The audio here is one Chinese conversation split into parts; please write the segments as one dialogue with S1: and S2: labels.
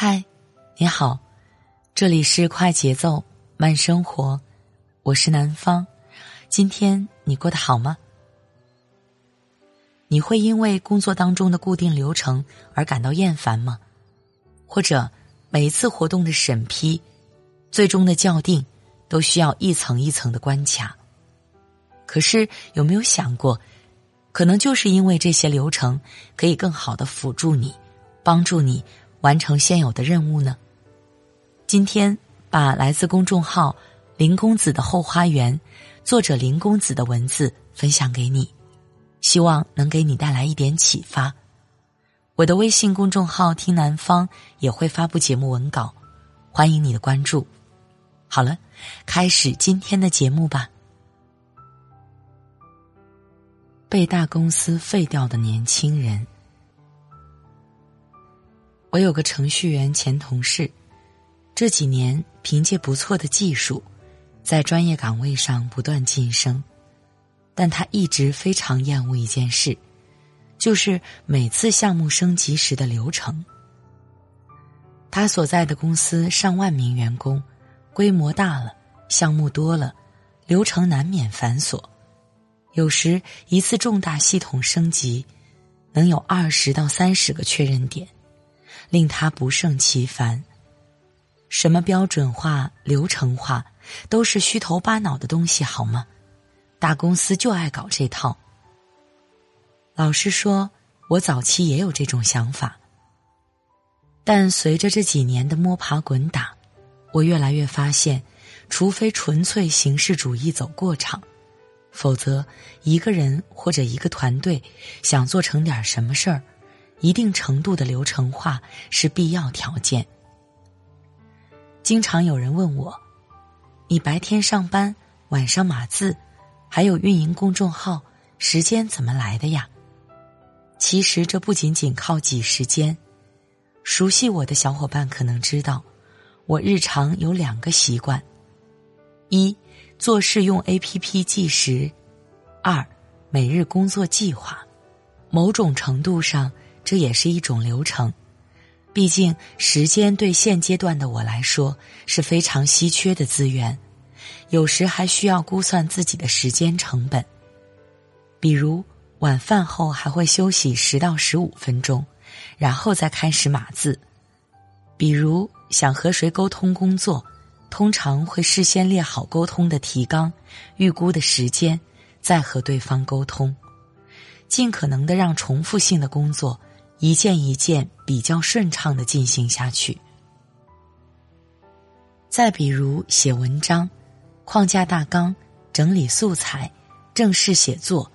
S1: 嗨，你好，这里是快节奏慢生活，我是南方。今天你过得好吗？你会因为工作当中的固定流程而感到厌烦吗？或者每一次活动的审批、最终的校定，都需要一层一层的关卡？可是有没有想过，可能就是因为这些流程可以更好的辅助你，帮助你。完成现有的任务呢？今天把来自公众号“林公子的后花园”作者林公子的文字分享给你，希望能给你带来一点启发。我的微信公众号“听南方”也会发布节目文稿，欢迎你的关注。好了，开始今天的节目吧。被大公司废掉的年轻人。我有个程序员前同事，这几年凭借不错的技术，在专业岗位上不断晋升，但他一直非常厌恶一件事，就是每次项目升级时的流程。他所在的公司上万名员工，规模大了，项目多了，流程难免繁琐，有时一次重大系统升级，能有二十到三十个确认点。令他不胜其烦。什么标准化、流程化，都是虚头巴脑的东西，好吗？大公司就爱搞这套。老实说，我早期也有这种想法，但随着这几年的摸爬滚打，我越来越发现，除非纯粹形式主义走过场，否则一个人或者一个团队想做成点什么事儿。一定程度的流程化是必要条件。经常有人问我：“你白天上班，晚上码字，还有运营公众号，时间怎么来的呀？”其实这不仅仅靠挤时间。熟悉我的小伙伴可能知道，我日常有两个习惯：一做事用 A P P 计时；二每日工作计划。某种程度上。这也是一种流程，毕竟时间对现阶段的我来说是非常稀缺的资源，有时还需要估算自己的时间成本。比如晚饭后还会休息十到十五分钟，然后再开始码字；比如想和谁沟通工作，通常会事先列好沟通的提纲、预估的时间，再和对方沟通，尽可能的让重复性的工作。一件一件比较顺畅的进行下去。再比如写文章，框架大纲、整理素材、正式写作，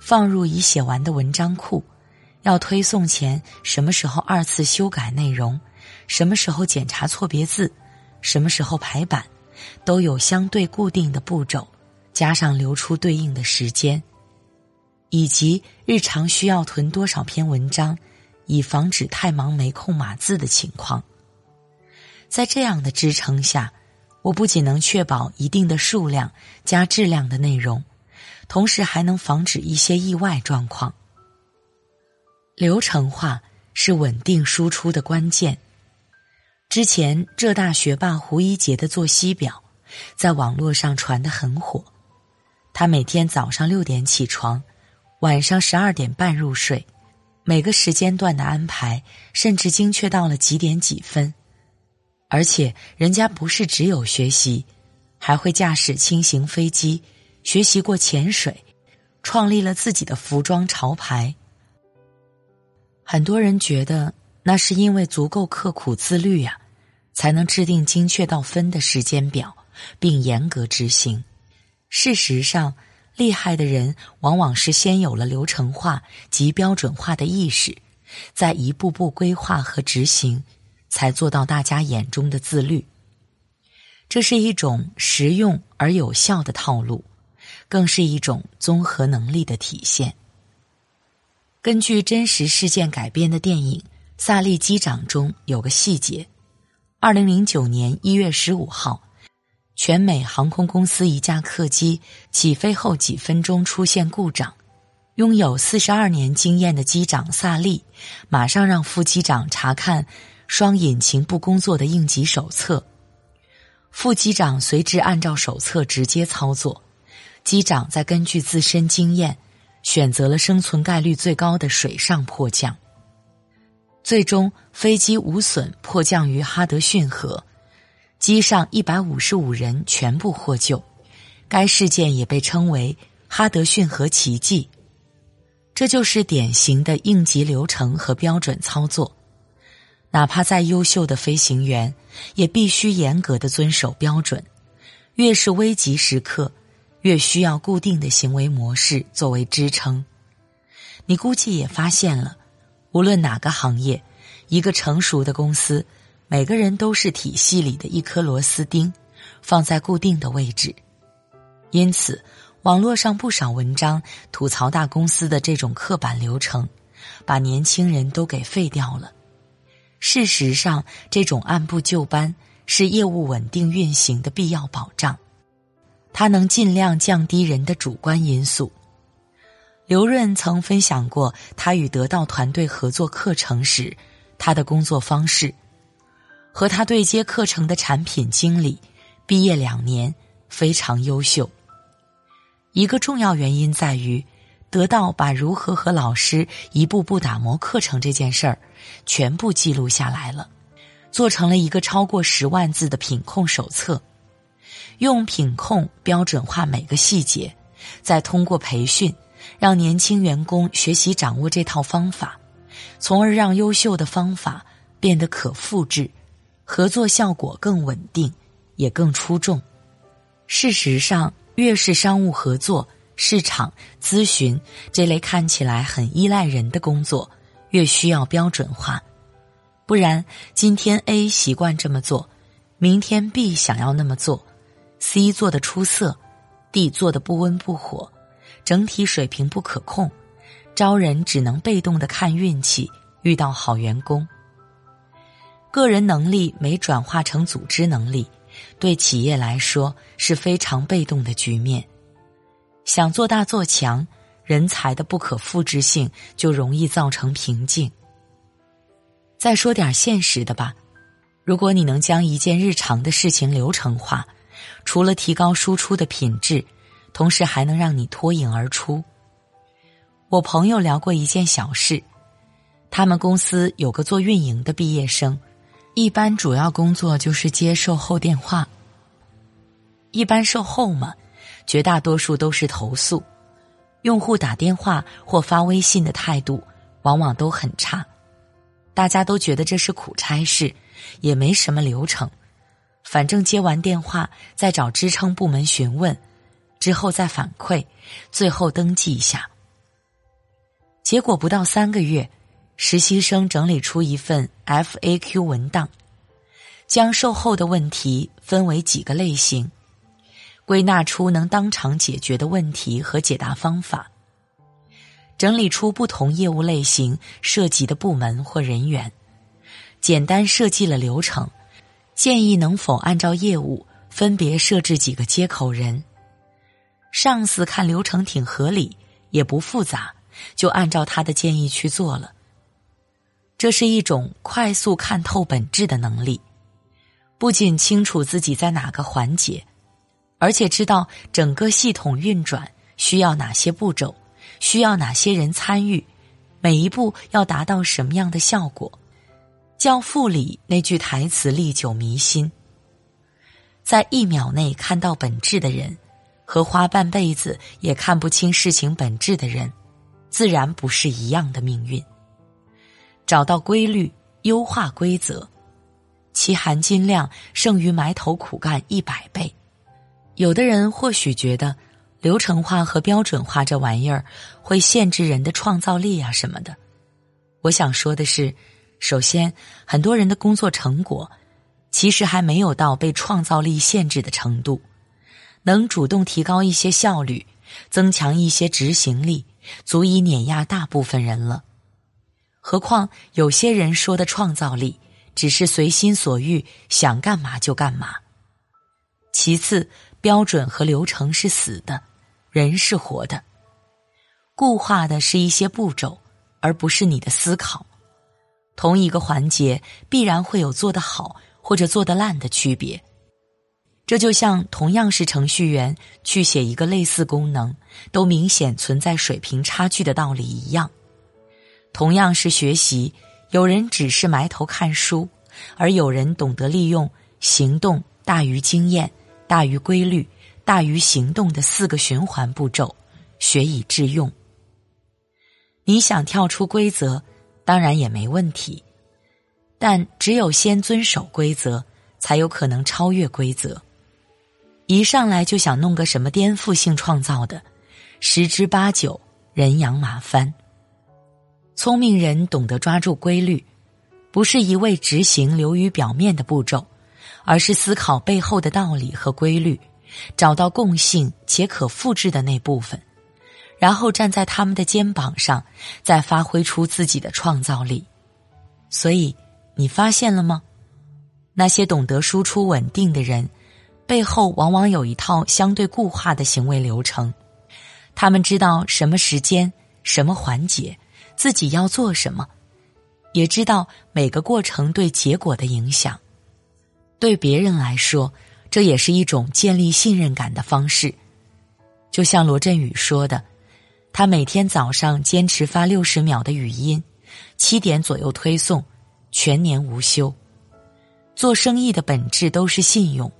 S1: 放入已写完的文章库，要推送前什么时候二次修改内容，什么时候检查错别字，什么时候排版，都有相对固定的步骤，加上留出对应的时间，以及日常需要囤多少篇文章。以防止太忙没空码字的情况，在这样的支撑下，我不仅能确保一定的数量加质量的内容，同时还能防止一些意外状况。流程化是稳定输出的关键。之前浙大学霸胡一杰的作息表，在网络上传得很火。他每天早上六点起床，晚上十二点半入睡。每个时间段的安排，甚至精确到了几点几分，而且人家不是只有学习，还会驾驶轻型飞机，学习过潜水，创立了自己的服装潮牌。很多人觉得那是因为足够刻苦自律呀，才能制定精确到分的时间表，并严格执行。事实上，厉害的人往往是先有了流程化及标准化的意识，再一步步规划和执行，才做到大家眼中的自律。这是一种实用而有效的套路，更是一种综合能力的体现。根据真实事件改编的电影《萨利机长》中有个细节：二零零九年一月十五号。全美航空公司一架客机起飞后几分钟出现故障，拥有四十二年经验的机长萨利马上让副机长查看双引擎不工作的应急手册。副机长随之按照手册直接操作，机长再根据自身经验选择了生存概率最高的水上迫降。最终，飞机无损迫降于哈德逊河。机上一百五十五人全部获救，该事件也被称为哈德逊河奇迹。这就是典型的应急流程和标准操作。哪怕再优秀的飞行员，也必须严格的遵守标准。越是危急时刻，越需要固定的行为模式作为支撑。你估计也发现了，无论哪个行业，一个成熟的公司。每个人都是体系里的一颗螺丝钉，放在固定的位置。因此，网络上不少文章吐槽大公司的这种刻板流程，把年轻人都给废掉了。事实上，这种按部就班是业务稳定运行的必要保障，它能尽量降低人的主观因素。刘润曾分享过他与得到团队合作课程时，他的工作方式。和他对接课程的产品经理，毕业两年，非常优秀。一个重要原因在于，得到把如何和老师一步步打磨课程这件事儿，全部记录下来了，做成了一个超过十万字的品控手册，用品控标准化每个细节，再通过培训，让年轻员工学习掌握这套方法，从而让优秀的方法变得可复制。合作效果更稳定，也更出众。事实上，越是商务合作、市场咨询这类看起来很依赖人的工作，越需要标准化。不然，今天 A 习惯这么做，明天 B 想要那么做，C 做的出色，D 做的不温不火，整体水平不可控，招人只能被动的看运气，遇到好员工。个人能力没转化成组织能力，对企业来说是非常被动的局面。想做大做强，人才的不可复制性就容易造成瓶颈。再说点现实的吧，如果你能将一件日常的事情流程化，除了提高输出的品质，同时还能让你脱颖而出。我朋友聊过一件小事，他们公司有个做运营的毕业生。一般主要工作就是接售后电话。一般售后嘛，绝大多数都是投诉，用户打电话或发微信的态度往往都很差，大家都觉得这是苦差事，也没什么流程，反正接完电话再找支撑部门询问，之后再反馈，最后登记一下。结果不到三个月。实习生整理出一份 FAQ 文档，将售后的问题分为几个类型，归纳出能当场解决的问题和解答方法，整理出不同业务类型涉及的部门或人员，简单设计了流程，建议能否按照业务分别设置几个接口人。上司看流程挺合理，也不复杂，就按照他的建议去做了。这是一种快速看透本质的能力，不仅清楚自己在哪个环节，而且知道整个系统运转需要哪些步骤，需要哪些人参与，每一步要达到什么样的效果。教父里那句台词历久弥新：在一秒内看到本质的人，和花半辈子也看不清事情本质的人，自然不是一样的命运。找到规律，优化规则，其含金量胜于埋头苦干一百倍。有的人或许觉得，流程化和标准化这玩意儿会限制人的创造力啊什么的。我想说的是，首先，很多人的工作成果其实还没有到被创造力限制的程度，能主动提高一些效率，增强一些执行力，足以碾压大部分人了。何况有些人说的创造力，只是随心所欲，想干嘛就干嘛。其次，标准和流程是死的，人是活的，固化的是一些步骤，而不是你的思考。同一个环节必然会有做得好或者做得烂的区别。这就像同样是程序员去写一个类似功能，都明显存在水平差距的道理一样。同样是学习，有人只是埋头看书，而有人懂得利用行动大于经验。大于规律、大于行动的四个循环步骤，学以致用。你想跳出规则，当然也没问题，但只有先遵守规则，才有可能超越规则。一上来就想弄个什么颠覆性创造的，十之八九人仰马翻。聪明人懂得抓住规律，不是一味执行流于表面的步骤。而是思考背后的道理和规律，找到共性且可复制的那部分，然后站在他们的肩膀上，再发挥出自己的创造力。所以，你发现了吗？那些懂得输出稳定的人，背后往往有一套相对固化的行为流程。他们知道什么时间、什么环节自己要做什么，也知道每个过程对结果的影响。对别人来说，这也是一种建立信任感的方式。就像罗振宇说的，他每天早上坚持发六十秒的语音，七点左右推送，全年无休。做生意的本质都是信用，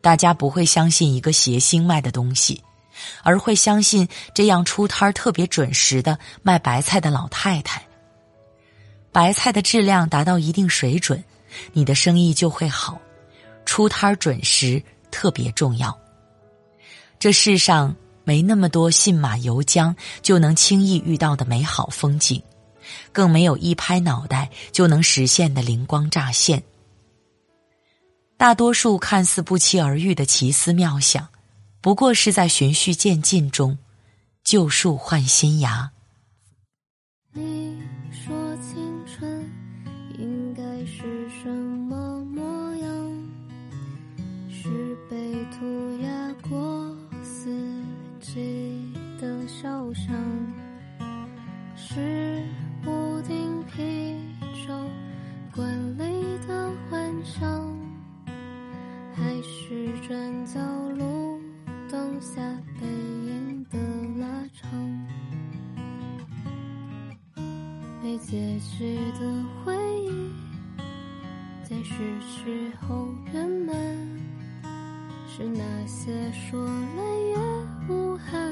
S1: 大家不会相信一个谐星卖的东西，而会相信这样出摊特别准时的卖白菜的老太太。白菜的质量达到一定水准，你的生意就会好。出摊准时特别重要。这世上没那么多信马由缰就能轻易遇到的美好风景，更没有一拍脑袋就能实现的灵光乍现。大多数看似不期而遇的奇思妙想，不过是在循序渐进中，旧树换新芽。
S2: 你说失去后圆满，是那些说了也无憾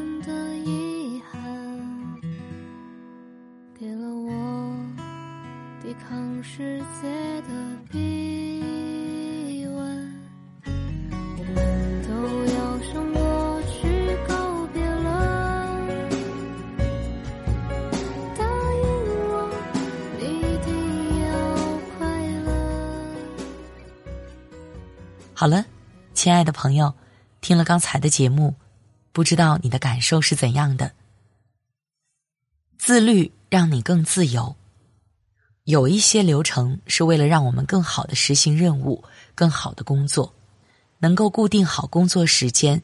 S1: 好了，亲爱的朋友，听了刚才的节目，不知道你的感受是怎样的？自律让你更自由。有一些流程是为了让我们更好的实行任务，更好的工作，能够固定好工作时间，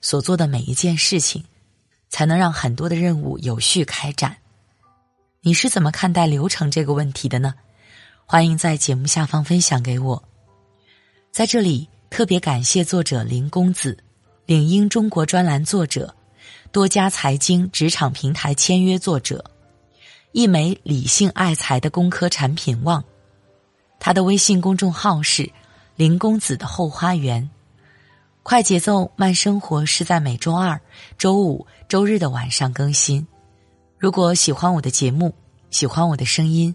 S1: 所做的每一件事情，才能让很多的任务有序开展。你是怎么看待流程这个问题的呢？欢迎在节目下方分享给我。在这里特别感谢作者林公子，领英中国专栏作者，多家财经职场平台签约作者。一枚理性爱财的工科产品旺，他的微信公众号是“林公子的后花园”。快节奏慢生活是在每周二、周五、周日的晚上更新。如果喜欢我的节目，喜欢我的声音，